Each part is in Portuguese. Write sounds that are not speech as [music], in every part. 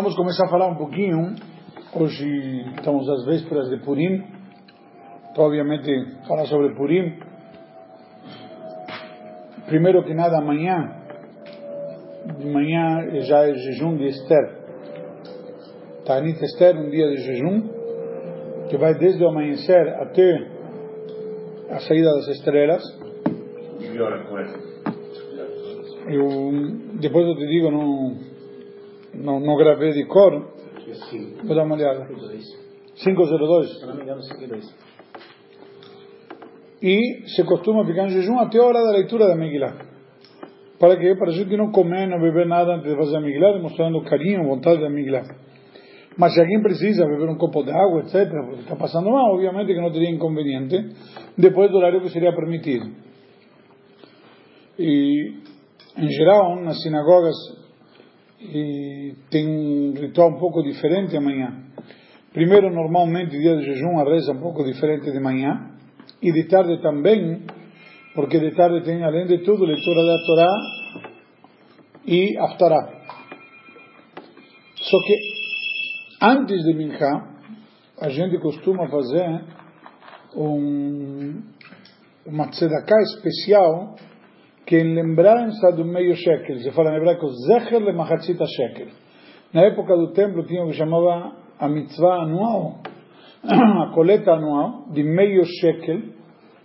Vamos começar a falar um pouquinho. Hoje estamos às vésperas de Purim. Então, obviamente, falar sobre Purim. Primeiro que nada, amanhã. De manhã já é jejum de Esther. Tanit Esther, um dia de jejum, que vai desde o amanhecer até a saída das estrelas. Eu, depois eu te digo, não não, não gravei de cor. Vou dar uma olhada. 502. Se não me engano, 502. E se costuma ficar em jejum até a hora da leitura da Megillah. Para quê? Para a gente não comer, não beber nada antes de fazer a Megillah, demonstrando carinho, vontade da Megillah. Mas se alguém precisa beber um copo de água, etc., porque está passando mal, obviamente que não teria inconveniente, depois do horário que seria permitido. E, em geral, nas sinagogas e tem um ritual um pouco diferente amanhã. Primeiro, normalmente, dia de jejum, a reza um pouco diferente de manhã, e de tarde também, porque de tarde tem, além de tudo, leitura da Torá e Haftarah. Só que, antes de Mincha, a gente costuma fazer um, uma tzedakah especial que em lembrança do meio shekel, se fala em hebraico, zecher le machatzita shekel. Na época do templo tinha o que chamava a mitzvah anual, [clears throat] a coleta anual de meio shekel,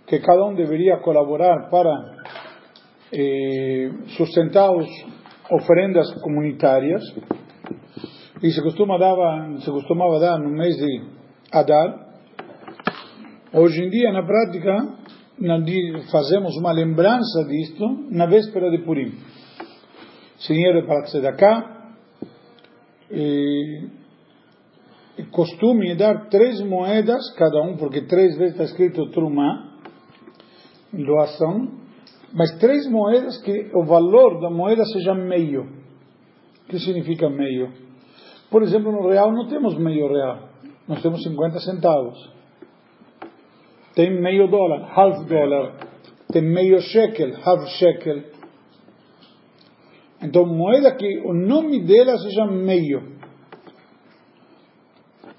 que cada um deveria colaborar para eh, sustentar as oferendas comunitárias, e se, costuma dava, se costumava dar no mês de Adar. Hoje em dia, na prática, fazemos uma lembrança disto na véspera de Purim. Dinheiro para Tzedakah, e, e costume é dar três moedas cada um, porque três vezes está escrito Trumá, doação, mas três moedas que o valor da moeda seja meio. O que significa meio? Por exemplo, no real não temos meio real, nós temos 50 centavos tem meio dólar, half dólar, tem meio shekel, half shekel. Então, moeda que o nome dela seja meio.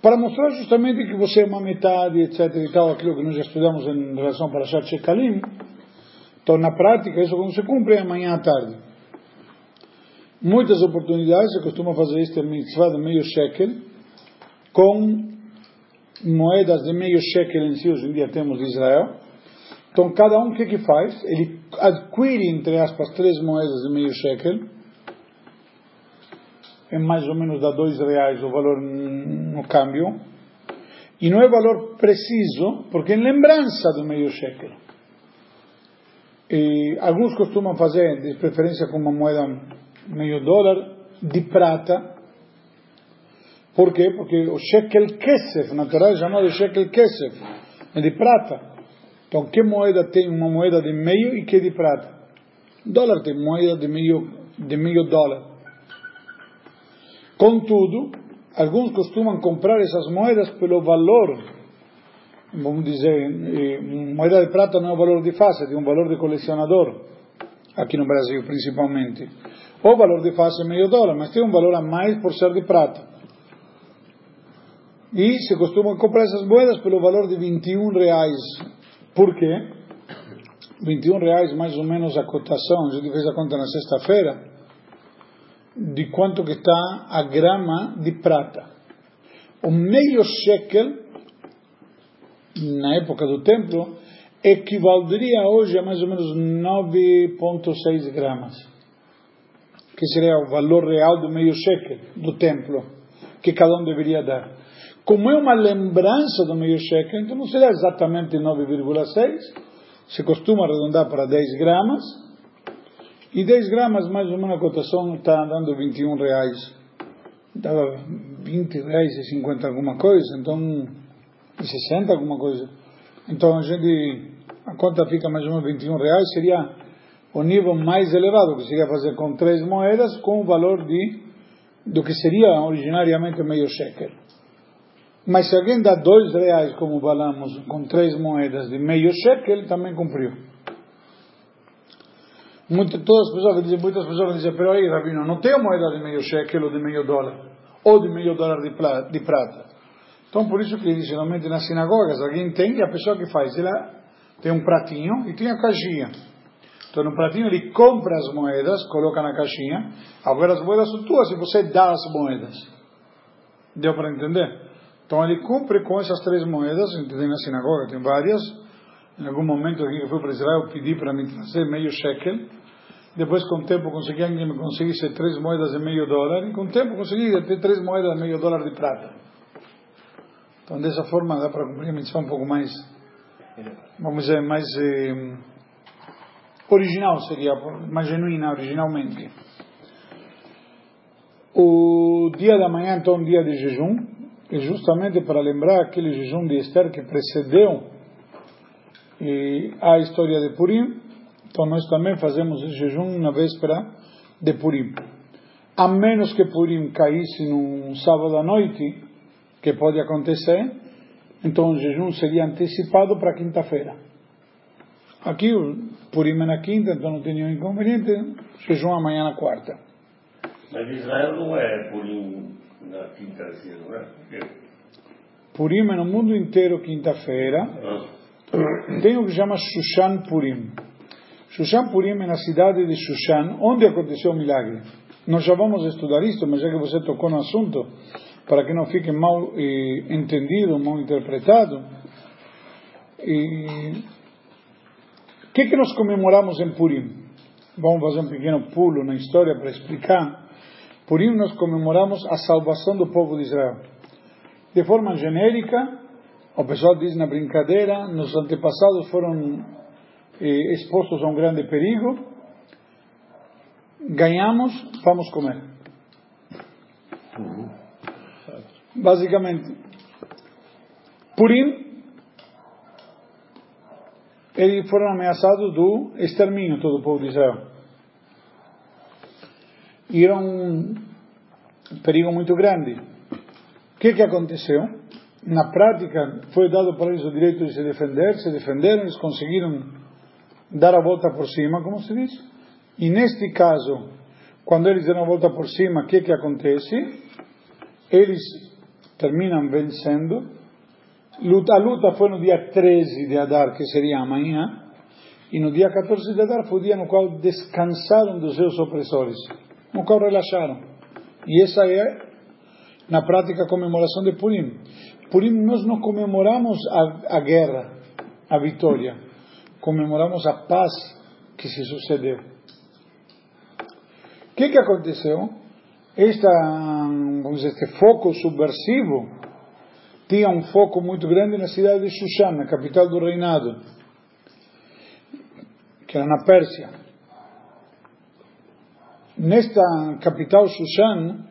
Para mostrar justamente que você é uma metade, etc. e tal, aquilo que nós já estudamos em relação para Shat Shekalim. Então, na prática, isso quando se cumpre é amanhã à tarde. Muitas oportunidades se costuma fazer este mitzvah de meio shekel com moedas de meio shekel em si, hoje em dia temos de Israel. Então, cada um o que, que faz? Ele adquire, entre aspas, três moedas de meio shekel. É mais ou menos dá dois reais o valor no câmbio. E não é valor preciso, porque é em lembrança do meio shekel. E alguns costumam fazer, de preferência com uma moeda meio dólar, de prata, por quê? Porque o shekel kesef, na Torá é chamado shekel kesef, é de prata. Então, que moeda tem uma moeda de meio e que de prata? Dólar tem moeda de meio, de meio dólar. Contudo, alguns costumam comprar essas moedas pelo valor, vamos dizer, moeda de prata não é um valor de face, é um valor de colecionador, aqui no Brasil principalmente. O valor de face é meio dólar, mas tem um valor a mais por ser de prata. E se costuma comprar essas moedas pelo valor de 21 reais. Por quê? 21 reais mais ou menos a cotação, a gente fez a conta na sexta-feira, de quanto que está a grama de prata. O meio shekel, na época do templo, equivaleria hoje a mais ou menos 9,6 gramas, que seria o valor real do meio shekel do templo, que cada um deveria dar. Como é uma lembrança do meio shekel, então não será exatamente 9,6, se costuma arredondar para 10 gramas, e 10 gramas mais ou menos a cotação está dando 21 reais. Estava 20 reais e 50 alguma coisa, então, e 60 alguma coisa. Então a gente, a conta fica mais ou menos 21 reais, seria o nível mais elevado, que seria fazer com três moedas, com o valor de, do que seria originariamente meio shekel. Mas se alguém dá dois reais, como falamos, com três moedas de meio shekel, também cumpriu. Muito, todas as pessoas dizem, muitas pessoas dizem, pero aí, Rabino, não tem moeda de meio shekel ou de meio dólar. ou de meio dólar de prata. Então, por isso que geralmente nas sinagogas alguém tem, e a pessoa que faz, ela tem um pratinho e tem a caixinha. Então, no pratinho ele compra as moedas, coloca na caixinha, agora as moedas são tuas e você dá as moedas. Deu para entender? Então, ele cumpre com essas três moedas, tem na sinagoga, tem várias. Em algum momento, aqui que fui para Israel, eu pedi para me trazer meio shekel depois, com o tempo, consegui alguém me conseguisse três moedas de meio dólar. E com o tempo, consegui ter três moedas de meio dólar de prata. Então, dessa forma, dá para cumprir a missão um pouco mais, vamos dizer, mais eh, original, seria, mais genuína, originalmente. O dia da manhã, então, dia de jejum, é justamente para lembrar aquele jejum de Esther que precedeu e a história de Purim, então nós também fazemos o jejum na véspera de Purim. A menos que Purim caísse num sábado à noite, que pode acontecer, então o jejum seria antecipado para quinta-feira. Aqui Purim é na quinta, então não tem nenhum inconveniente, jejum amanhã na quarta. Mas Israel não é Purim na quinta assim, não é? Purim é no mundo inteiro quinta-feira. Ah. Tem o que chama Shushan Purim. Shushan Purim é na cidade de Shushan, onde aconteceu o milagre. Nós já vamos estudar isto, mas já que você tocou no assunto, para que não fique mal eh, entendido, mal interpretado, o que, que nós comemoramos em Purim? Vamos fazer um pequeno pulo na história para explicar. Purim nós comemoramos a salvação do povo de Israel. De forma genérica, o pessoal diz na brincadeira, nos antepassados foram eh, expostos a um grande perigo, ganhamos, vamos comer. Basicamente, Purim, eles foram ameaçados do extermínio todo o povo de Israel. Era um perigo muito grande. O que, que aconteceu? Na prática, foi dado para eles o direito de se defender, se defenderam, eles conseguiram dar a volta por cima, como se diz. E neste caso, quando eles deram a volta por cima, o que, que acontece? Eles terminam vencendo. A luta foi no dia 13 de Adar, que seria amanhã, e no dia 14 de Adar foi o dia no qual descansaram dos seus opressores, qual relaxaram. E essa é, na prática, a comemoração de Purim. Purim nós não comemoramos a, a guerra, a vitória comemoramos a paz que se sucedeu. O que, que aconteceu? Esta, vamos dizer, este foco subversivo tinha um foco muito grande na cidade de Shushan, na capital do reinado, que era na Pérsia. Nesta capital Shushan,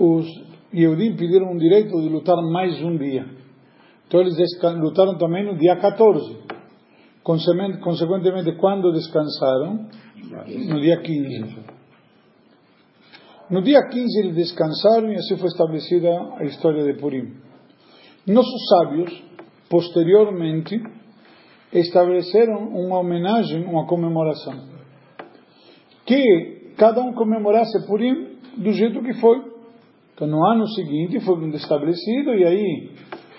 os Yehudim pediram o direito de lutar mais um dia. Então eles lutaram também no dia 14. Consequentemente, quando descansaram? No dia 15. No dia 15 eles descansaram e assim foi estabelecida a história de Purim. Nossos sábios, posteriormente, estabeleceram uma homenagem, uma comemoração. Que cada um comemorasse Purim do jeito que foi. Então, no ano seguinte foi estabelecido e aí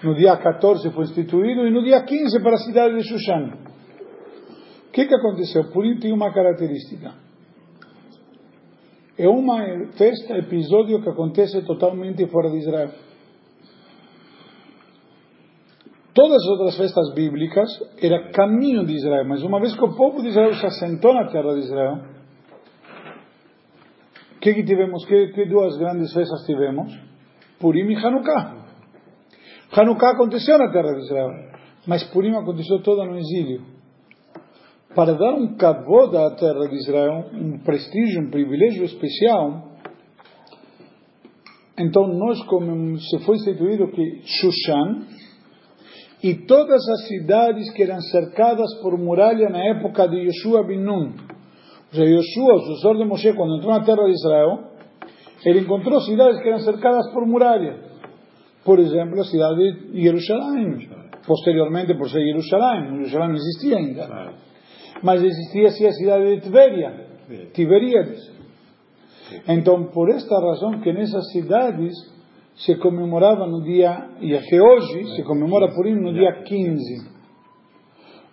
no dia 14 foi instituído e no dia 15 para a cidade de Shushan. O que, que aconteceu? Purim tem uma característica. É uma festa, episódio que acontece totalmente fora de Israel. Todas as outras festas bíblicas era caminho de Israel, mas uma vez que o povo de Israel se assentou na terra de Israel, que, que tivemos? Que, que duas grandes festas tivemos? Purim e Hanukkah. Hanukkah aconteceu na terra de Israel, mas Purim aconteceu toda no exílio. Para dar um kavod à terra de Israel, um prestígio, um privilégio especial, então nós, como se foi instituído que Shushan, e todas as cidades que eram cercadas por muralha na época de Yoshua bin Nun. Yoshua, o sucessor de Moshe, quando entrou na terra de Israel, ele encontrou cidades que eram cercadas por muralha por exemplo, a cidade de Jerusalém. Posteriormente, por ser Jerusalém, Jerusalém não existia ainda. Mas existia sim a cidade de Tiberia, Tiberíades. Então, por esta razão que nessas cidades se comemorava no dia, e até hoje se comemora Purim no dia 15.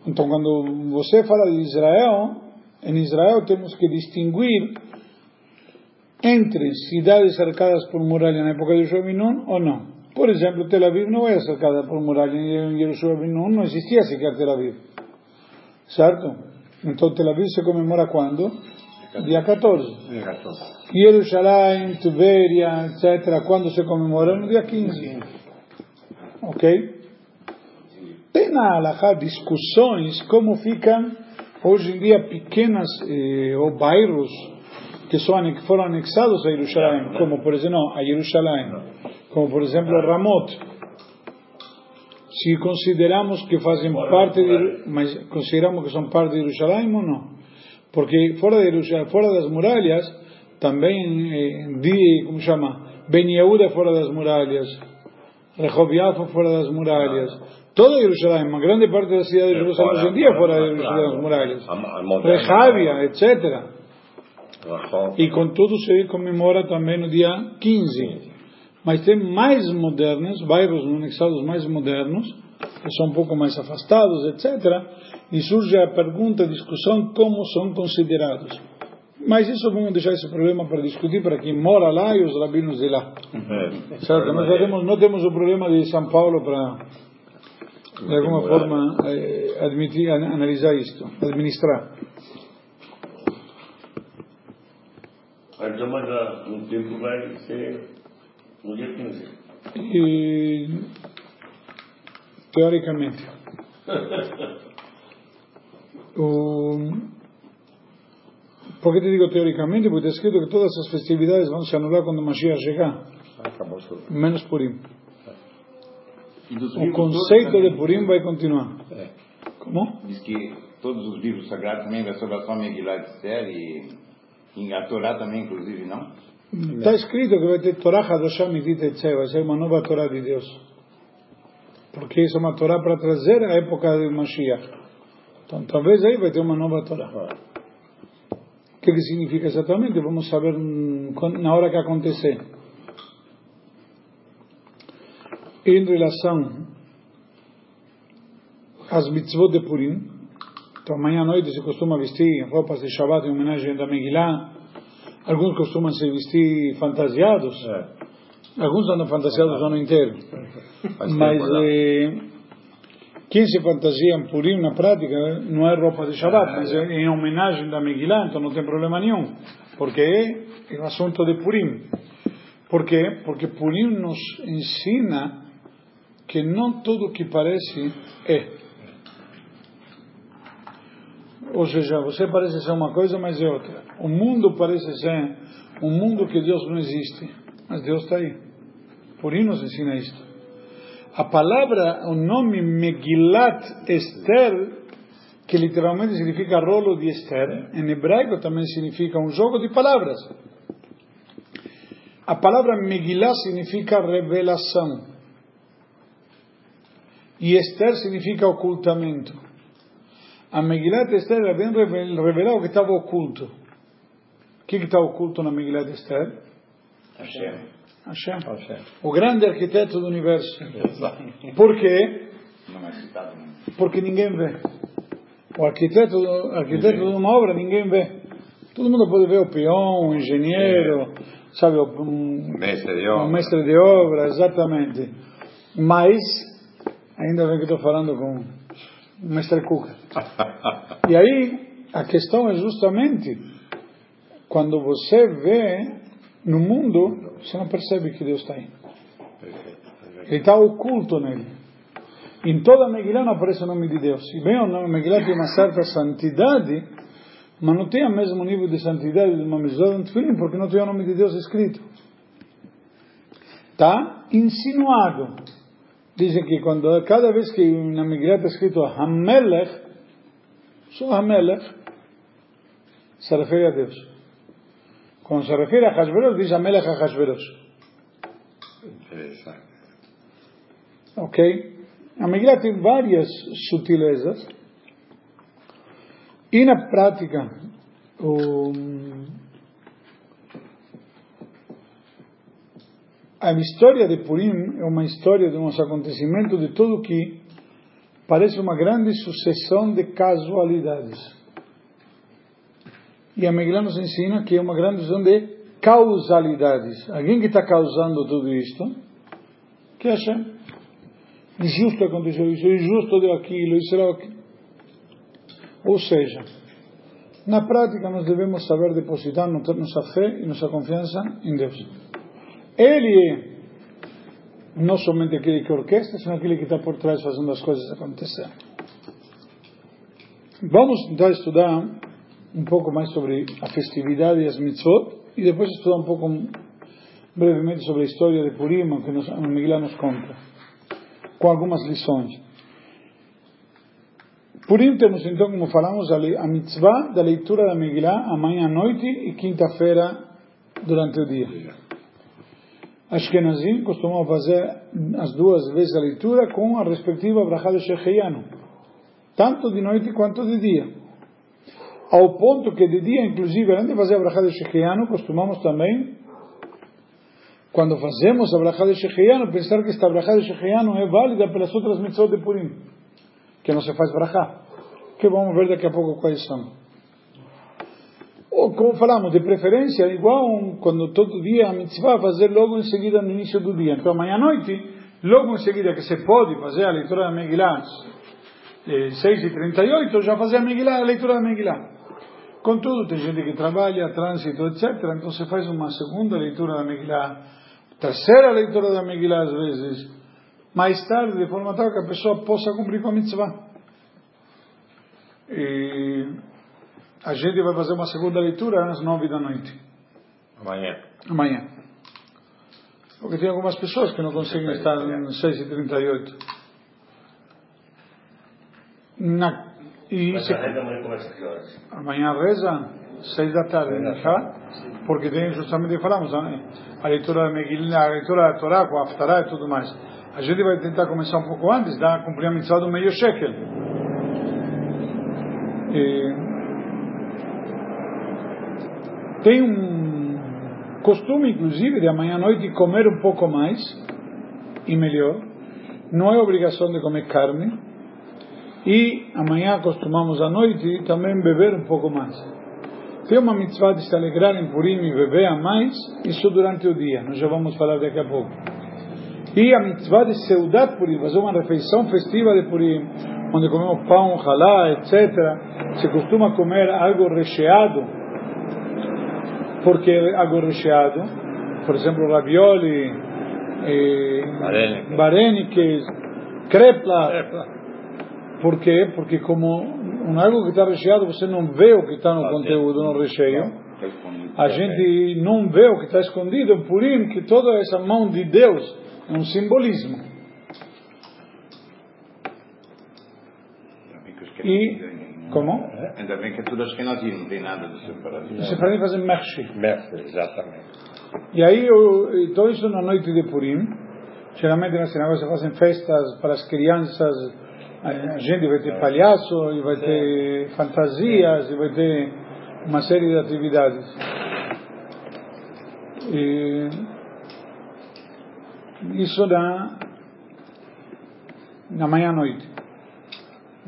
Então, quando você fala de Israel, em Israel temos que distinguir entre cidades cercadas por muralha na época de Yoshua ou não. Por exemplo, Tel Aviv não é cercada por muralha, em Jerusalém não existia sequer Tel Aviv. Certo? Então Tel Aviv se comemora quando? Dia 14. Dia 14. Jerusalém, Tiberia, etc., quando se comemora? No dia 15. Ok? Tem na Alahá discussões como ficam hoje em dia pequenas eh, ou bairros que, foram anexados a Jerusalém, como por exemplo, a Jerusalém, como por exemplo Ramot. Se consideramos que fazem parte de, mas consideramos que são parte de Jerusalém ou não? Porque fora de Jerusalém, fora das muralhas, também eh, de, como chama, Ben Yehuda fora das muralhas, Rehobiafo fora das muralhas, toda Jerusalém, uma grande parte da cidade de Jerusalém hoje em dia fora de Jerusalém, das muralhas, Rehavia, etc. E contudo se comemora também no dia 15. Mas tem mais modernos, bairros anexados mais modernos, que são um pouco mais afastados, etc. E surge a pergunta, a discussão, como são considerados. Mas isso vamos deixar esse problema para discutir para quem mora lá e os rabinos de lá. É. Certo? Nós temos, não temos o problema de São Paulo para, de alguma forma, eh, admitir, analisar isto, administrar. Então, mas no tempo vai ser no dia 15. E, teoricamente. o, [laughs] por que te digo teoricamente? Porque está escrito que todas as festividades vão se anular quando o Mashiach chegar. Acabou tudo. Menos Purim. O conceito de Purim vai continuar. É. Como? Diz que todos os livros sagrados também vai sobre a sua Megillah de Esther e em a Torá também, inclusive, não? Está escrito que vai ter Torá Hadoshah Midit Etzeh, vai ser uma nova Torá de Deus. Porque isso é uma Torá para trazer a época do Mashiach. Então talvez aí vai ter uma nova Torá. O que, que significa exatamente? Vamos saber na hora que acontecer. Em relação às mitzvot de Purim, então amanhã à noite se costuma vestir roupas de Shabbat em homenagem da Megillah. Alguns costumam se vestir fantasiados. É. Alguns andam fantasiados o ano inteiro. Mas eh, quem se fantasia em Purim na prática não é roupa de Shabbat, mas é em homenagem da Megillah, então não tem problema nenhum. Porque é o assunto de Purim. Por quê? Porque Purim nos ensina que não tudo que parece é. Ou seja, você parece ser uma coisa, mas é outra. O mundo parece ser um mundo que Deus não existe, mas Deus está aí. Por isso nos ensina isto. A palavra, o nome Megilat Esther, que literalmente significa rolo de Esther, em hebraico também significa um jogo de palavras. A palavra Megillah significa revelação. E Esther significa ocultamento. A Megilat Esther era bem revelar o que estava oculto. O que está oculto na Megilat Esther? Hashem. Hashem. Hashem. O grande arquiteto do universo. Por quê? Porque ninguém vê. O arquiteto, arquiteto de uma obra ninguém vê. Todo mundo pode ver o peão, o engenheiro, sabe, um, mestre de obra. O mestre de obra, exatamente. Mas, ainda bem que estou falando com o mestre Cuca. e aí, a questão é justamente quando você vê no mundo, você não percebe que Deus está aí. Ele está oculto nele. Em toda a Megillah não aparece o nome de Deus. E bem ou não, a Megillah tem uma certa santidade, mas não tem o mesmo nível de santidade de uma Mizrah de porque não tem o nome de Deus escrito. Está insinuado. Dizem que quando cada vez que na Megillah está escrito Hamelech, só Hamelech, se refere a Deus. Quando se refere a Hashverosh, diz Hamelech a Hashverosh. Interessante. Ok? A Megillah tem várias sutilezas. E na prática, o, a história de Purim é uma história de uns acontecimentos de tudo que parece uma grande sucessão de casualidades. E a Megillah nos ensina que é uma grande sucessão de causalidades. Alguém que está causando tudo isto, que acha injusto aconteceu isso, injusto deu aquilo, isso era aquilo. Ou seja, na prática nós devemos saber depositar nossa fé e nossa confiança em Deus. Ele não somente aquele que orquestra, senão aquele que está por trás fazendo as coisas acontecer. Vamos então estudar um pouco mais sobre a festividade e as mitzvot, e depois estudar um pouco brevemente sobre a história de Purim, que nos, a Megillah nos conta, com algumas lições. Purim temos então, como falamos, a mitzvah da leitura da Megillah amanhã à noite e quinta-feira durante o dia. Ashkenazim costumam fazer as duas vezes a leitura com a respectiva brachá de tanto de noite quanto de dia. Ao ponto que de dia, inclusive, além de fazer a brachá de Shecheyanu, costumamos também, quando fazemos a brachá de pensar que esta brachá de é válida pelas outras mitzvot de Purim, que não se faz brachá, que vamos ver daqui a pouco quais são ou como falamos, de preferência, igual quando todo dia a mitzvah fazer logo em seguida no início do dia. Então, amanhã à noite, logo em seguida que se pode fazer a leitura da Megillah, eh, 6h38, já fazer a Megillah, a leitura da Megillah. Contudo, tem gente que trabalha, trânsito, etc. Então, se faz uma segunda leitura da Megillah, terceira leitura da Megillah, às vezes, mais tarde, de forma tal que a pessoa possa cumprir com a mitzvah. E a gente vai fazer uma segunda leitura às nove da noite. Amanhã. Amanhã. Porque tem algumas pessoas que não conseguem estar às seis e trinta e oito. Na, e Mas se, a reza amanhã começa que horas? Amanhã reza seis da tarde, né? porque tem justamente falamos né? a leitura da Megillah, a leitura da Torá com a Aftará e tudo mais. A gente vai tentar começar um pouco antes, dar cumprir a do meio shekel. E, tem um costume, inclusive, de amanhã à noite comer um pouco mais e melhor. Não é obrigação de comer carne. E amanhã costumamos à noite também beber um pouco mais. Tem uma mitzvah de se alegrar em Purim e beber a mais, isso durante o dia. Nós já vamos falar daqui a pouco. E a mitzvah de Seudat Purim, fazer uma refeição festiva de Purim, onde comemos pão, halá, etc. Se costuma comer algo recheado porque algo recheado, por exemplo, ravioli, eh, bareniques, crepla. Por quê? Porque como um algo que está recheado, você não vê o que está no conteúdo, no recheio. A gente não vê o que está escondido Purim, que toda essa mão de Deus é um simbolismo. E como? Ainda bem que é tudo Ashkenazi, não tem nada de separado. Os separadim fazem mershi. Mershi, exatamente. E aí, eu, todo isso na noite de Purim, geralmente nas sinagogas se fazem festas para as crianças, a gente vai ter palhaço, e vai ter fantasias, e vai ter uma série de atividades. E isso na, na manhã à noite.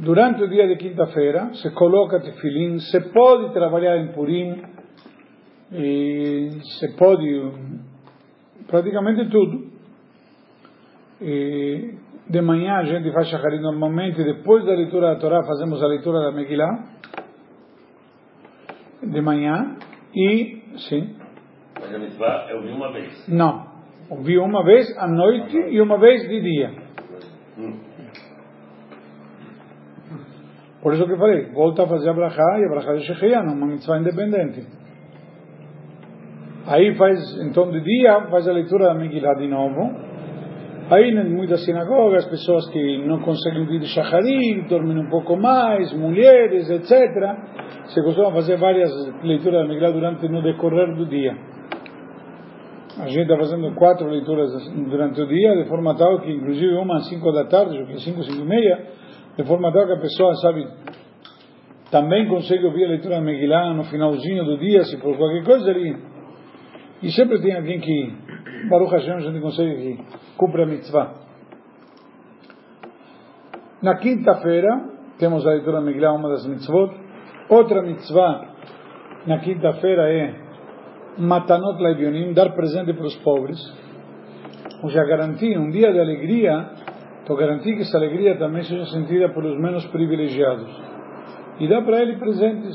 Durante o dia de quinta-feira, se coloca tefilim, se pode trabalhar em Purim, e se pode praticamente tudo. E de manhã a gente faz shacharit normalmente, depois da leitura da Torá fazemos a leitura da Megillah, de manhã, e, sim. Mas a mitzvah eu vi uma vez? Não, ouvi uma vez à noite e uma vez de dia. Hum. Por isso que eu falei, volta a fazer a brachá e a brachá de Shechianu, uma mitzvah independente. Aí faz, então de dia, faz a leitura da Megillah de novo. Aí em muitas sinagogas, pessoas que não conseguem vir de Shacharit, dormem um pouco mais, mulheres, etc. Se costumam fazer várias leituras da Megillah durante no decorrer do dia. A gente está fazendo quatro leituras durante o dia, de forma tal que inclusive uma às cinco da tarde, às cinco, cinco e meia, de forma tal que a pessoa, sabe, também consegue ouvir a leitura da Megillah no finalzinho do dia, se por qualquer coisa ali. E sempre tem alguém que Baruch Hashem, a gente consegue cumprir a mitzvah. Na quinta-feira, temos a leitura Megillah, uma das mitzvot. Outra mitzvah na quinta-feira é Matanot Laivionim, dar presente para os pobres. Ou seja, garantir um dia de alegria, então garantir que essa alegria também seja sentida pelos menos privilegiados. E dar para ele presentes.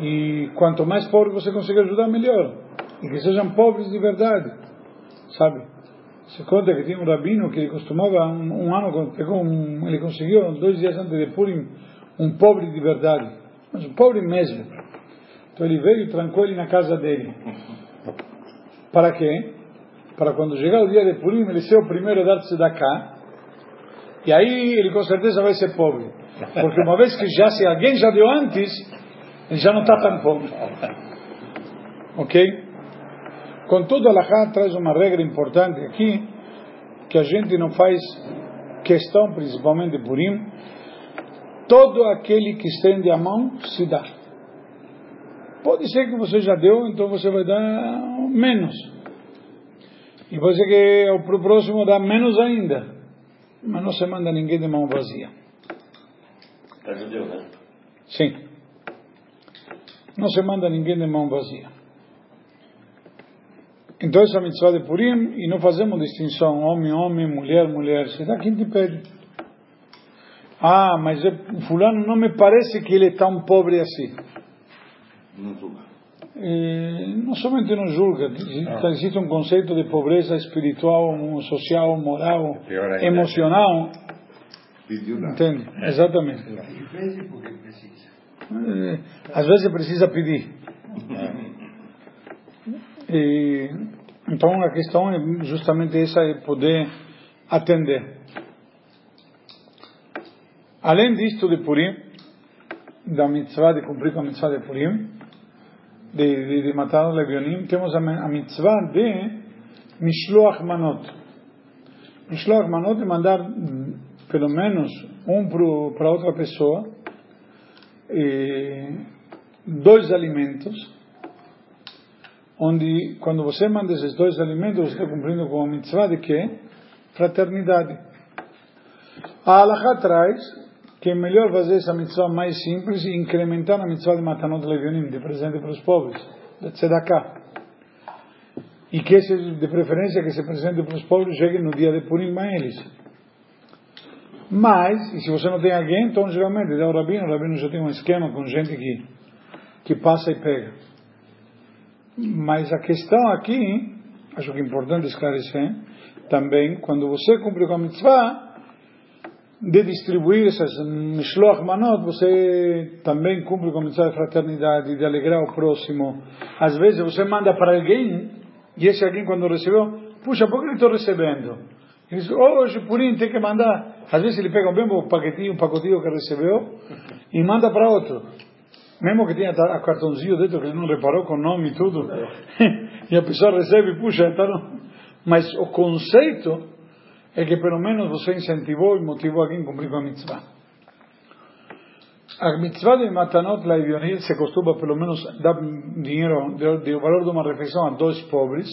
E quanto mais pobre você conseguir ajudar, melhor. E que sejam pobres de verdade. Sabe? Se conta que tinha um rabino que ele costumava, um, um ano, pegou um, ele conseguiu, dois dias antes de Purim, um pobre de verdade. Mas um pobre mesmo. Então ele veio e trancou ele na casa dele. Para quê? Para quando chegar o dia de Purim, ele ser o primeiro a dar-se da cá. E aí ele com certeza vai ser pobre. Porque uma vez que já se alguém já deu antes, ele já não está tão pobre. Ok? Contudo, Allah traz uma regra importante aqui, que a gente não faz questão, principalmente de Purim, todo aquele que estende a mão se dá. Pode ser que você já deu, então você vai dar menos. E pode ser que o próximo dá menos ainda. Mas não se manda ninguém de mão vazia. Para judeu, né? Sim. Não se manda ninguém de mão vazia. Então essa mitzvah de Purim, e não fazemos distinção homem, homem, mulher, mulher. Se dá quem te pede. Ah, mas o fulano não me parece que ele é tão pobre assim. Não julga. Eh, não somente não julga, existe um conceito de pobreza espiritual, social, moral, Pior ainda. emocional. Pediu nada. Entende? Exatamente. Eh, Às vezes precisa pedir. E, então a questão é justamente essa, é poder atender. Além disto de Purim, da mitzvah, de cumprir com a mitzvah de Purim, de, de, de matar os levionim, temos a, a mitzvah de Mishloach Manot. Mishloach Manot é mandar pelo menos um para outra pessoa, e, dois alimentos, onde quando você manda esses dois alimentos, você está cumprindo com a mitzvah de quê? Fraternidade. A Halakha traz que é melhor fazer essa mitzvah mais simples e incrementar a mitzvah de Matanot Levionim, de presente para os pobres, de Tzedakah. E que esse, de preferência que esse presente para os pobres chegue no dia de Purim a eles. Mas, e se você não tem alguém, então geralmente dá o rabino, o rabino já tem um esquema com gente que, que passa e pega. Mas a questão aqui, acho que é importante esclarecer, também, quando você cumpre com a mitzvah, de distribuir essas mishloach manot, você também cumpre com a mitzvah de fraternidade, de alegrar o próximo. Às vezes você manda para alguém, e esse alguém quando recebeu, puxa, por que estou recebendo? Ele diz, hoje Purim tem que mandar. Às vezes ele pega o mesmo paquetinho, um pacotinho que recebeu, e manda para outro. Mesmo que tenha a cartãozinho dentro que ele não reparou com nome e tudo. [laughs] e a pessoa recebe, puxa, então. Mas o conceito é que pelo menos você incentivou e motivou alguém a cumprir com a mitzvah. A mitzvah de Matanot Laivionil se costuma pelo menos dar dinheiro, o valor de uma refeição a dois pobres.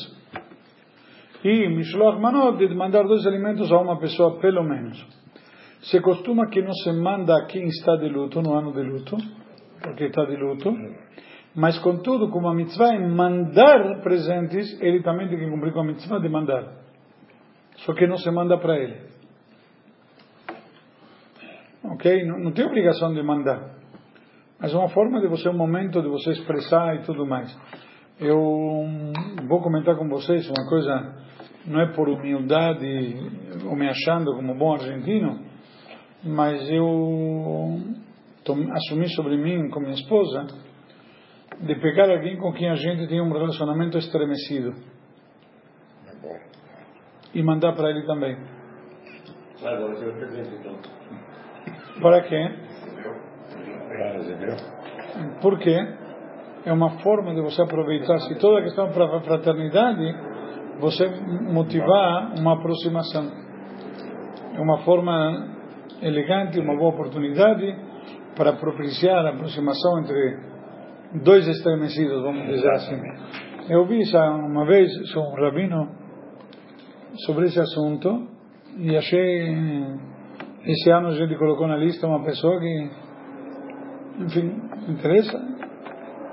E Mishloach Manot de mandar dois alimentos a uma pessoa pelo menos. Se costuma que não se manda a quem está de luto, no ano de luto, porque está de luto. Mas contudo, como a mitzvah é mandar presentes, ele também tem que cumprir com a mitzvah de mandar. Só que não se manda para ele. Ok? Não, não tem obrigação de mandar. Mas é uma forma de você, um momento de você expressar e tudo mais. Eu vou comentar com vocês uma coisa, não é por humildade ou me achando como bom argentino, mas eu assumi sobre mim com minha esposa de pegar alguém com quem a gente tem um relacionamento estremecido e mandar para ele também. Agora então. Para quê? Recebeu? Por quê? É uma forma de você aproveitar, se toda a questão para a fraternidade, você motivar uma aproximação. É uma forma elegante, uma boa oportunidade para propiciar a aproximação entre dois estremecidos, vamos dizer assim. Eu vi isso uma vez, sou um rabino sobre esse assunto e achei esse ano a gente colocou na lista uma pessoa que enfim interessa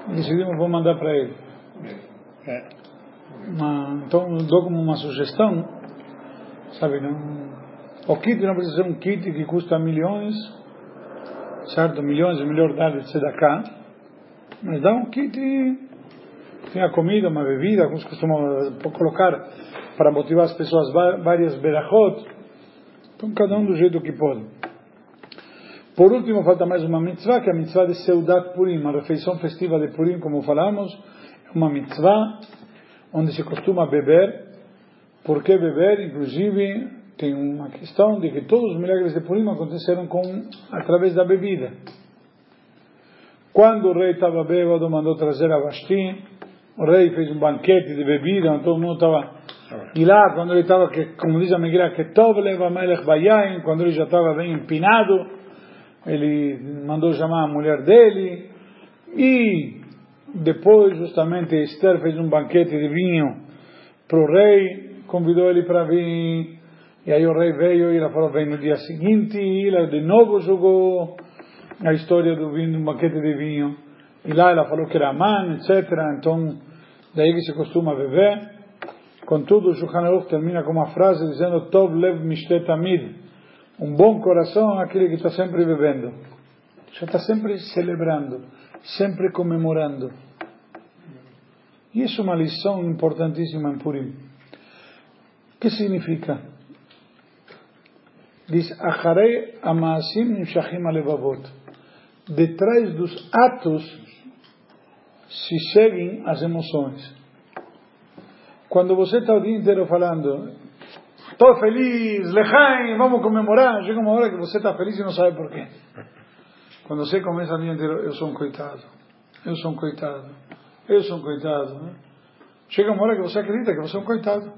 e decidimos vou mandar para ele é. uma, então dou como uma sugestão sabe? Não o kit não precisa ser um kit que custa milhões certo milhões e melhor dar de cá mas dá um kit tem a comida uma bebida alguns costumam colocar para motivar as pessoas várias berachot. Então, cada um do jeito que pode. Por último, falta mais uma mitzvah, que é a mitzvah de Seudat Purim, a refeição festiva de Purim, como falamos, é uma mitzvah onde se costuma beber. Por que beber? Inclusive, tem uma questão de que todos os milagres de Purim aconteceram com, através da bebida. Quando o rei estava bêbado, mandou trazer a Vashti, o rei fez um banquete de bebida, todo mundo estava e lá, quando ele estava, como diz a Megillah, que Tov leva Melech Bayain, quando ele já estava bem empinado, ele mandou chamar a mulher dele, e depois, justamente, Esther fez um banquete de vinho para o rei, convidou ele para vir, e aí o rei veio e ela falou, vem no dia seguinte, e ela de novo jogou a história do vinho, do banquete de vinho, e lá ela falou que era man, etc. Então, daí que se costuma beber. Contudo, o Shulchan Aruch termina com uma frase dizendo Tov lev mishtet amid. Um bom coração é aquele que está sempre bebendo. Já está sempre celebrando, sempre comemorando. E isso é uma lição importantíssima em Purim. O que significa? Diz, Acharei amaasim nimshachim alevavot. Detrás dos atos se seguem as emoções. Quando você está o dia inteiro falando, estou feliz, lejaim, vamos comemorar, chega uma hora que você está feliz e não sabe por quê. Quando você começa o dia inteiro, eu sou um coitado, eu sou um coitado, eu sou um coitado. Né? Chega uma hora que você acredita que você é um coitado.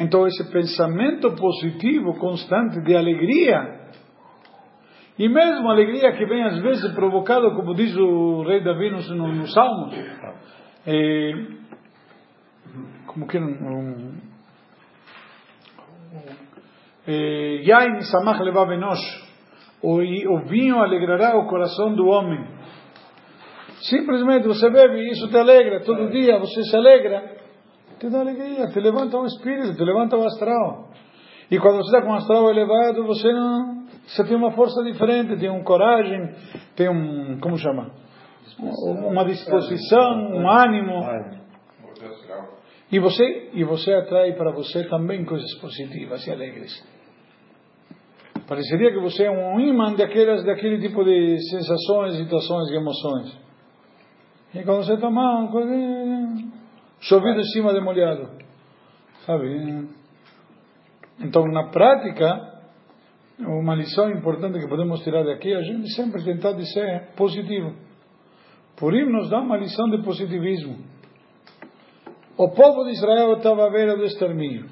Então, esse pensamento positivo constante de alegria, e mesmo alegria que vem às vezes provocado, como diz o rei Davi nos, nos Salmos, eh, como que um, Yain samach levav enosh, o vinho alegrará o coração do homem. Simplesmente você bebe e isso te alegra, todo dia você se alegra, te dá alegria, te levanta o espírito, te levanta o astral. E quando você está com o astral elevado, você não, você tem uma força diferente, tem uma coragem, tem um, como chama? Uma disposição, um ânimo. E você, e você atrai para você também coisas positivas e alegres. Pareceria que você é um imã daquelas, daquele tipo de sensações, situações e emoções. E quando você toma tá uma coisa, chovido em cima de molhado. Sabe? Então, na prática, uma lição importante que podemos tirar daqui, a gente sempre tentar de ser positivo. Por isso nos dá uma lição de positivismo. O povo de Israel estava à beira do extermínio,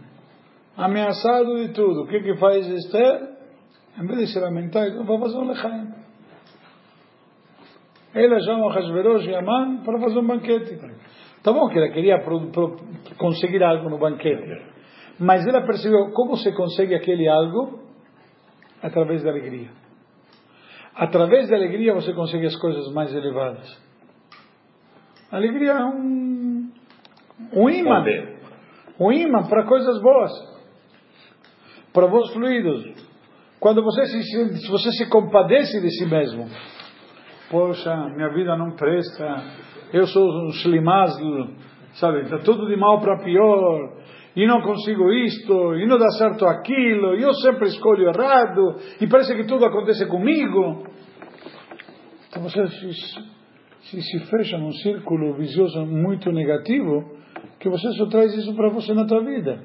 ameaçado de tudo. O que que faz Esther? Em vez de se lamentar, então vai fazer um lechaim. Ela chama Hashverosh e Aman para fazer um banquete. Tá bom que ela queria pro, pro, conseguir algo no banquete, mas ela percebeu como se consegue aquele algo através da alegria. Através da alegria você consegue as coisas mais elevadas. Alegria é um um imã. Um imã para coisas boas. Para bons fluidos. Quando você se, você se compadece de si mesmo. Poxa, minha vida não presta. Eu sou um shlimaz, sabe? Está tudo de mal para pior. E não consigo isto, e não dá certo aquilo, e eu sempre escolho errado, e parece que tudo acontece comigo. Então você se, se, se fecha num círculo vicioso muito negativo, que você só traz isso para você na tua vida.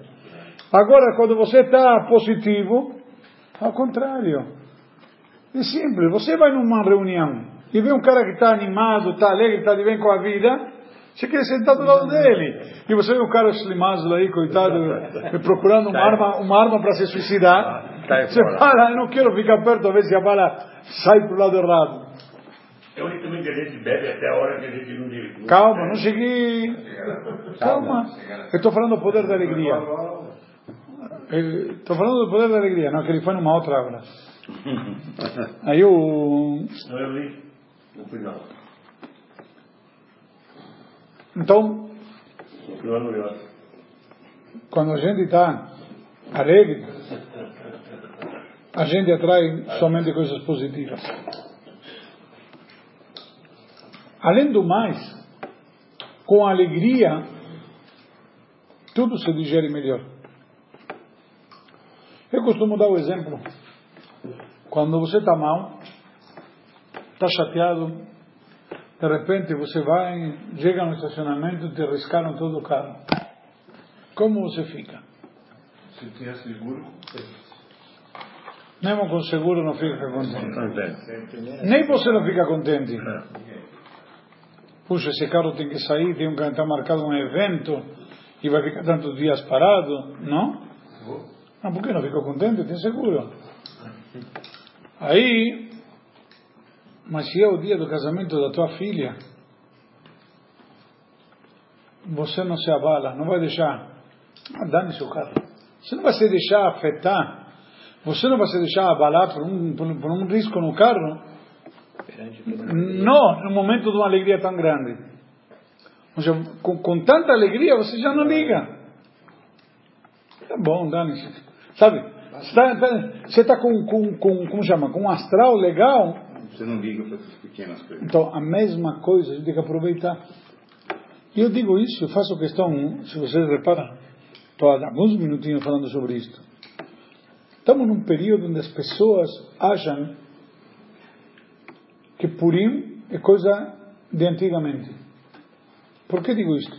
Agora, quando você está positivo, ao contrário. É simples. Você vai numa reunião e vê um cara que está animado, está alegre, está de bem com a vida, você quer sentar do lado dele. E você vê um cara eslimado aí, coitado, [laughs] procurando uma arma, uma arma para se suicidar. Você fala, eu não quero ficar perto a ver se a bala sai para o lado errado. É onde também que a gente bebe até a hora que a gente não diz. Calma, não cheguei. Calma. Eu estou falando do poder da alegria. Estou falando do poder da alegria, não, que ele foi numa outra aula. [laughs] Aí o. Não, eu li no final. Então, quando a gente está alegre, a gente atrai somente coisas positivas. Além do mais, com alegria, tudo se digere melhor. Eu costumo dar o exemplo. Quando você está mal, está chateado, de repente você vai, chega no estacionamento, te riscaram todo o carro. Como você fica? Se tinha seguro, Mesmo com seguro não fica contente. Contente. Nem você não fica contente. Puxa, esse carro tem que sair, tem que estar marcado um evento e vai ficar tantos dias parado, não? Não, por que não ficou contente? Tem seguro. Aí, mas se é o dia do casamento da tua filha, você não se abala, não vai deixar. Ah, dane-se o carro. Você não vai se deixar afetar, você não vai se deixar abalar por um, por, um- por um risco no carro, não no momento de uma alegria tão grande. Seja, com, com tanta alegria você já não liga. Tá bom, dane-se. Sabe? Você está você tá com, com, com, como chama? Com um astral legal, Você não liga para essas pequenas coisas. então, a mesma coisa, a gente tem que aproveitar. E eu digo isso, eu faço questão, se vocês reparam, estou há alguns minutinhos falando sobre isto. Estamos num período onde as pessoas acham que Purim é coisa de antigamente. Por que digo isto?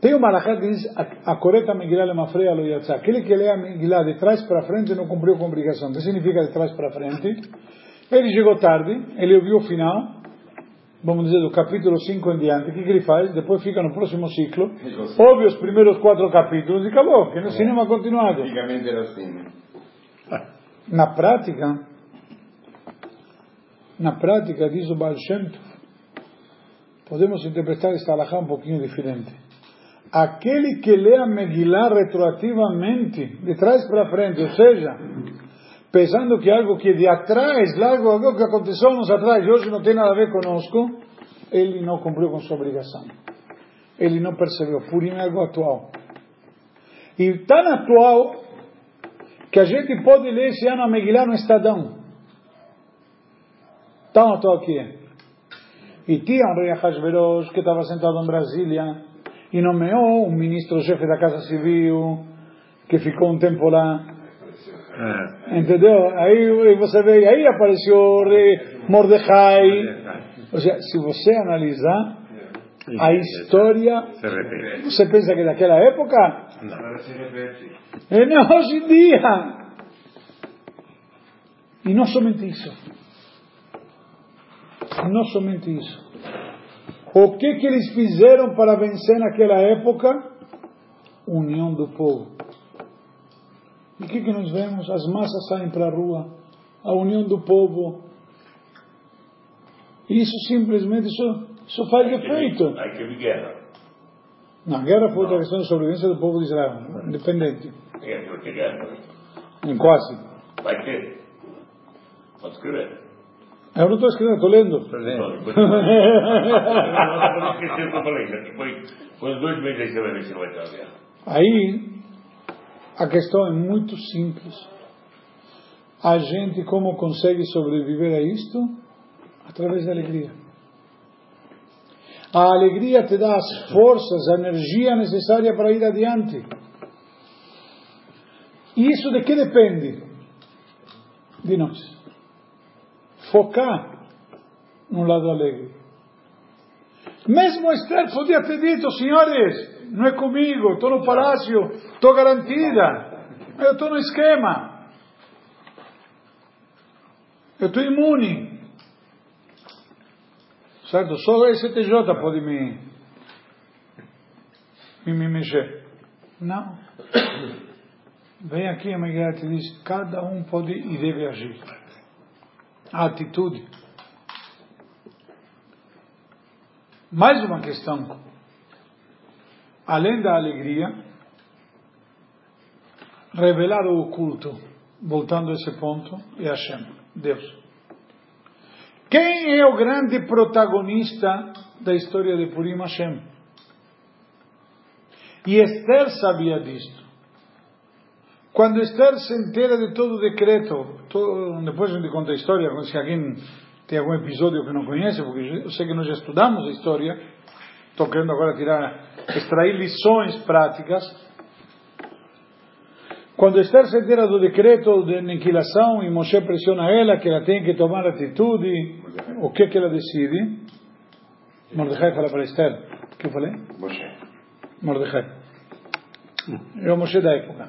Tem uma alahá que diz, a, coreta Megillah lemafreia lo yatzá. Aquele que lê a Megillah de trás para frente não cumpriu com a obrigação. O que significa de trás para frente? Ele chegou tarde, ele ouviu o final, vamos dizer, do capítulo 5 em diante. O que, que ele faz? Depois fica no próximo ciclo, ouve os primeiros quatro capítulos e acabou, que no cinema continuado. Antigamente era assim, né? Na prática, na prática, diz o Baal Shem podemos interpretar esta alahá um pouquinho diferente. Aquele que lê a Megillah retroativamente, de trás para frente, ou seja, pensando que algo que de atrás, algo, algo que aconteceu anos atrás e hoje não tem nada a ver conosco, ele não cumpriu com sua obrigação. Ele não percebeu. Purim é algo atual. E tão atual que a gente pode ler esse ano a Megillah no Estadão. Que é. E tinha um rei Ahasverosh que estava sentado em Brasília e nomeou um ministro-chefe da Casa Civil que ficou um tempo lá. Entendeu? Aí você vê, aí apareceu o rei Mordecai. Ou seja, se você analisar a história, você pensa que daquela época repete. é não hoje em dia. E não somente isso. Não somente isso. O que que eles fizeram para vencer naquela época? União do povo. E o que que nós vemos? As massas saem para a rua. A união do povo. Isso simplesmente, isso, isso faz efeito. Aí teve guerra. Na guerra foi outra questão de sobrevivência do povo de Israel, independente. É, vai ter guerra. Em quase. Vai ter. Pode escrever. Eu não estou escrevendo, estou lendo. Não esquecer o que eu falei. Daqui foi, dois meses aí você vai ver se não vai ter uma guerra. Aí, a questão é muito simples. A gente como consegue sobreviver a isto? Através da alegria. A alegria te dá as forças, a energia necessária para ir adiante. E isso de que depende? De nós. Focar no lado alegre. Mesmo Esther podia ter dito, senhores, não é comigo, estou no palácio, estou garantida, eu estou no esquema, eu estou imune. Certo? Só o STJ pode me, me, me mexer. Não. Vem aqui a Miguel te diz, cada um pode e deve agir a atitude. Mais uma questão. Além da alegria, revelar o oculto, voltando a esse ponto, é Hashem, Deus. Quem é o grande protagonista da história de Purim Hashem? E Esther sabia disto. Quando Esther se entera de todo o decreto, todo, depois a gente conta a história, se alguém tem algum episódio que não conhece, porque eu sei que nós já estudamos a história, estou querendo agora tirar, extrair lições práticas. Quando Esther se entera do decreto de aniquilação e Moshe pressiona ela que ela tem que tomar atitude, o que que ela decide? Mordecai fala para Esther, o que eu falei? Moshe. Mordecai. É o Moshe da época.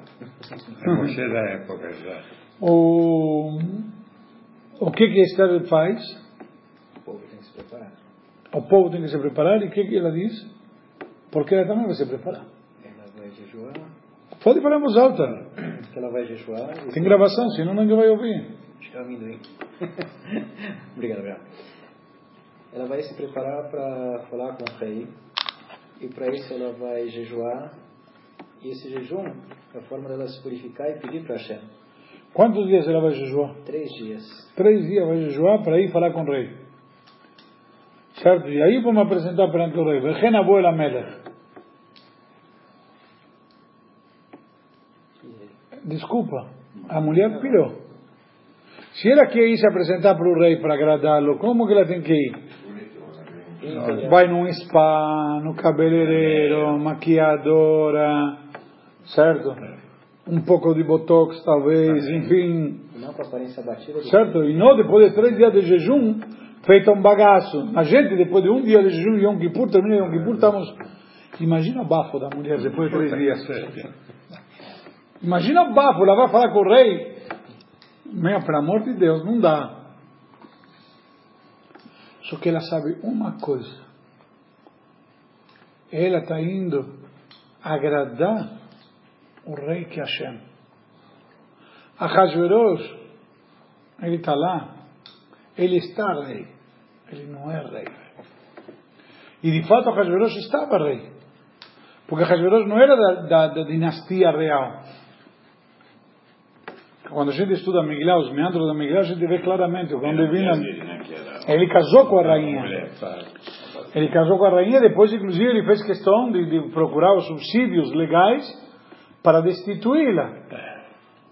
Moshe da época já. O, o que que Esther faz? O povo tem que se preparar. O povo tem que se preparar e o que que ela diz? Porque ela também vai se preparar. Ela vai jejuar, Pode falar em voz alta. que ela vai jejuar. Tem gravação, senão ninguém vai ouvir. Acho que é o amendoim. [laughs] obrigado, obrigado. Ela vai se preparar para falar com o rei. E para isso ela vai jejuar. E esse jejum é a forma dela se purificar e pedir para Hashem. Quantos dias ela vai jejuar? Três dias. Três dias vai jejuar para ir falar com o rei. Certo? E aí vamos apresentar perante o rei. Vejen abuela Melech. Desculpa, a mulher pirou. Se ela quer ir se apresentar para o rei para agradá-lo, como que ela tem que ir? Vai num spa, no cabeleireiro, maquiadora, certo? Um pouco de botox, talvez, enfim, E não com aparência batida. certo? E não depois de três dias de jejum, feito um bagaço. A gente, depois de um dia de jejum, Yom Kippur, termina Yom Kippur, estamos... Imagina o bafo da mulher depois de três dias. Imagina o bafo, ela vai falar com o rei. Meu, pelo amor de Deus, não dá. Só que ela sabe uma coisa. Ela está indo agradar o rei que é Hashem. Ahasverosh, ele está lá, ele está rei, ele não é rei. E de fato Ahasverosh estava rei, porque Ahasverosh não era da, da, da dinastia real. Quando a gente estuda Miguel, os meandros da Miguel, a gente vê claramente né, que era ele casou com a rainha. Mulher, fala. Ele casou com a rainha, depois, inclusive, ele fez questão de, de procurar os subsídios legais para destituí-la.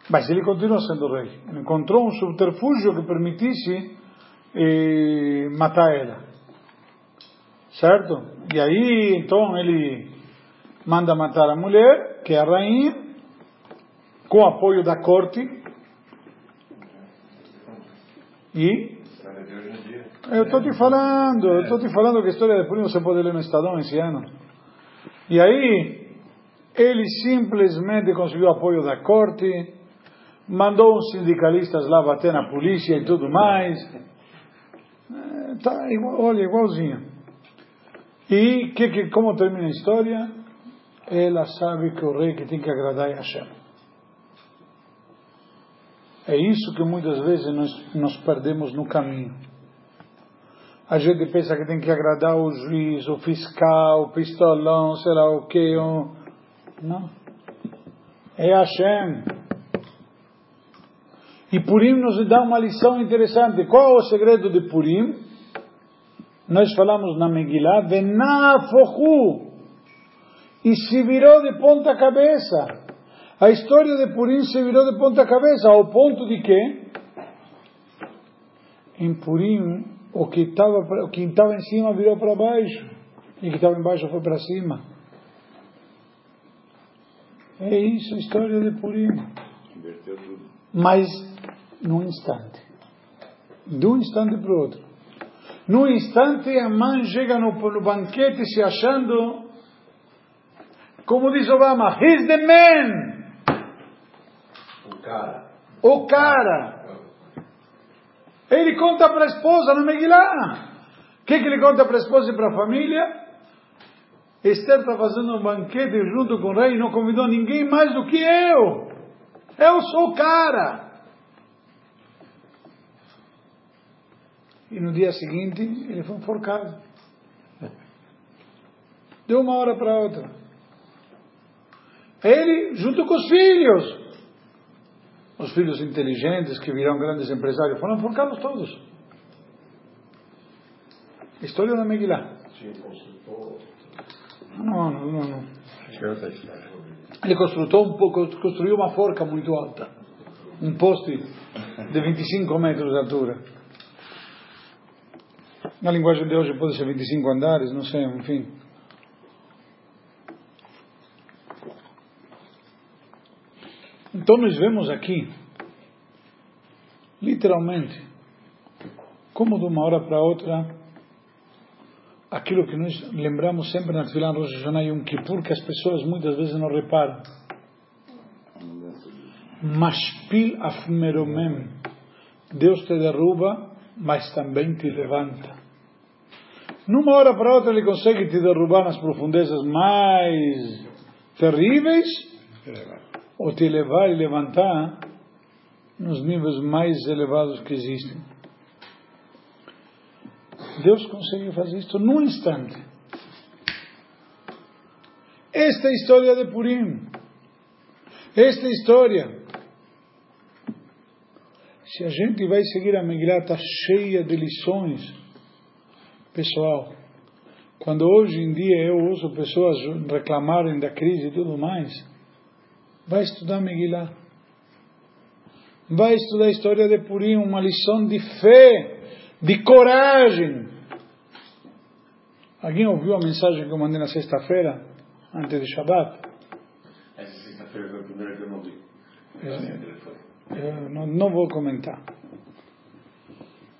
Mas ele continua sendo rei. Ele encontrou um subterfúgio que permitisse eh, matar ela. Certo? E aí, então, ele manda matar a mulher, que é a rainha, com apoio da corte. E eu estou te falando, eu estou te falando que a história de Purim você pode ler no Estadão esse ano. E aí, ele simplesmente conseguiu apoio da corte, mandou uns sindicalistas lá bater na polícia e tudo mais. É, tá igual, olha, igualzinho. E que, que, como termina a história? Ela sabe que o rei que tem que agradar é Hashem. É isso que muitas vezes nós, nós perdemos no caminho. A gente pensa que tem que agradar o juiz, o fiscal, o pistolão, sei lá o que. O... Não. É Hashem. E Purim nos dá uma lição interessante. Qual é o segredo de Purim? Nós falamos na Megillah, Venafohu. E se virou de ponta cabeça. A história de Purim se virou de ponta cabeça, ao ponto de que, em Purim, o que estava o que estava em cima virou para baixo, e o que estava embaixo foi para cima. É isso a história de Purim. Inverteu tudo. Mas, num instante. De um instante para o outro. Num instante, a mãe chega no, no banquete se achando, como diz Obama, he's the man! O cara. O cara. Ele conta para a esposa na Megillah. O que, que ele conta para a esposa e para a família? Esther está fazendo um banquete junto com o rei e não convidou ninguém mais do que eu. Eu sou o cara. E no dia seguinte ele foi enforcado. de uma hora para outra. Ele, junto com os filhos, os filhos inteligentes que virão grandes empresários, foram forcados todos. História da Megillah. Não, não, não. não. Ele construiu, um pouco, construiu uma forca muito alta. Um poste de 25 metros de altura. Na linguagem de hoje pode ser 25 andares, não sei, enfim. Então nós vemos aqui, literalmente, como de uma hora para outra, aquilo que nós lembramos sempre na Tfilah Rosh Hashanah e Yom Kippur, que as pessoas muitas vezes não reparam. Mashpil afmeromem. Deus te derruba, mas também te levanta. Numa hora para outra ele consegue te derrubar nas profundezas mais terríveis, ou te levar e levantar nos níveis mais elevados que existem. Deus conseguiu fazer isso num instante. Esta é história de Purim. Esta é história. Se a gente vai seguir a está cheia de lições. Pessoal, quando hoje em dia eu ouço pessoas reclamarem da crise e tudo mais, vai estudar Megillah. Vai estudar a história de Purim, uma lição de fé, de coragem. Alguém ouviu a mensagem que eu mandei na sexta-feira, antes de Shabbat? Essa sexta-feira foi a primeira que eu não vi. Eu não, não vou comentar.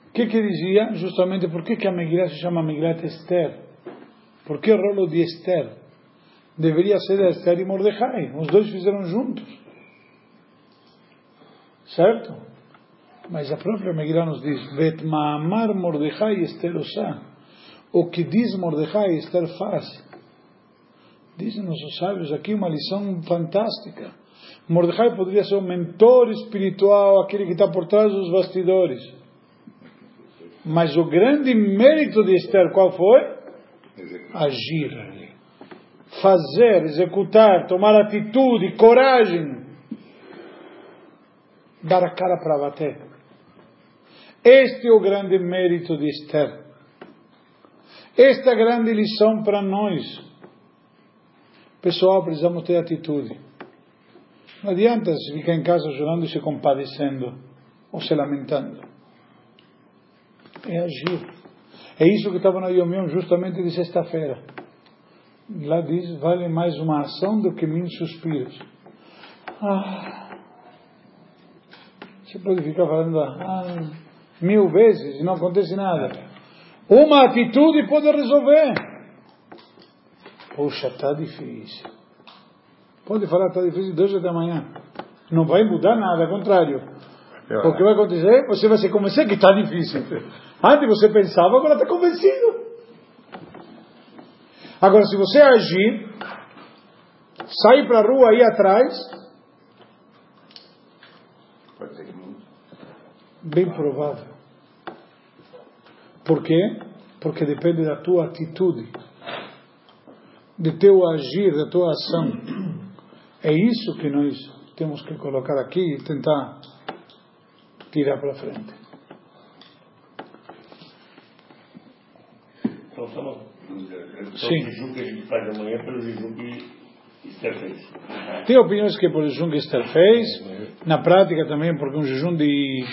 O que que dizia? Justamente por que, que a Megillah se chama Megillat Esther? Por que o rolo de Esther? Deveria ser de Esther e Mordecai. Os dois fizeram juntos. Certo? Mas a própria Megillah nos diz: Bet Maamar Mordecai Esther. O que diz Mordecai, Esther faz. Dizem nossos sábios aqui uma lição fantástica. Mordecai poderia ser o mentor espiritual, aquele que está por trás dos bastidores. Mas o grande mérito de Esther qual foi? Agir. Fazer, executar, tomar atitude, coragem. Dar a cara para bater. Este é o grande mérito de Esther. Esta grande lição para nós. Pessoal, precisamos ter atitude. Não adianta se ficar em casa chorando e se compadecendo ou se lamentando. É agir. É isso que estava no Yom justamente de sexta-feira. Lá diz, vale mais uma ação do que mil suspiros. Ah, você pode ficar falando ah, mil vezes e não acontece nada. Uma atitude pode resolver. Poxa, está difícil. Pode falar, está difícil desde da manhã. Não vai mudar nada, ao contrário. O que vai acontecer? Você vai se convencer que está difícil. [laughs] Antes você pensava, agora está convencido. Agora, se você agir, sair para a rua aí atrás, bem provável. Por quê? Porque depende da tua atitude, de teu agir, da tua ação. É isso que nós temos que colocar aqui e tentar tirar para frente. Então, estamos. Então, Sim. o jejum que a gente faz amanhã pelo jejum que Esther fez. Tem opiniões que por jejum que Esther fez, na prática também porque um jejum de,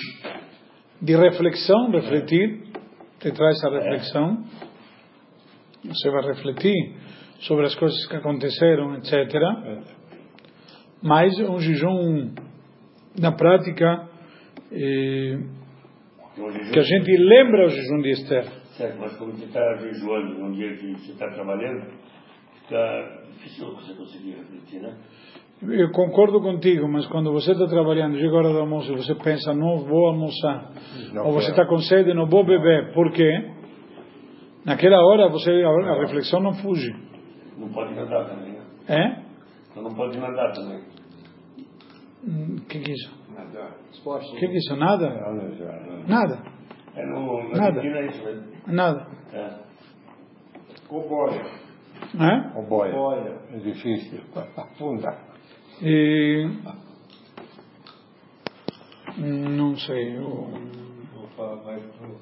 de reflexão, refletir, te traz a reflexão, você vai refletir sobre as coisas que aconteceram, etc. Mas é um jejum, na prática, eh, É jejum que a gente lembra o jejum de Esther. Certo, mas como você está jejuando num dia que você está trabalhando, fica difícil você conseguir refletir, né? Eu concordo contigo, mas quando você está trabalhando, chega a hora do almoço, você pensa, não vou almoçar. Não Ou você está com sede, não vou beber. Por quê? Naquela hora, você, a, a reflexão não fuge. Não pode nadar também, né? É? Então não pode nadar também. O que que é isso? Esporte. O que que é isso? Nada? Nada. É no, na Nada. Argentina é isso mesmo. Nada. É. Cowboy. Né? O boia. Boia. É difícil. Afunda. E, não sei. o- Opa, vai pro.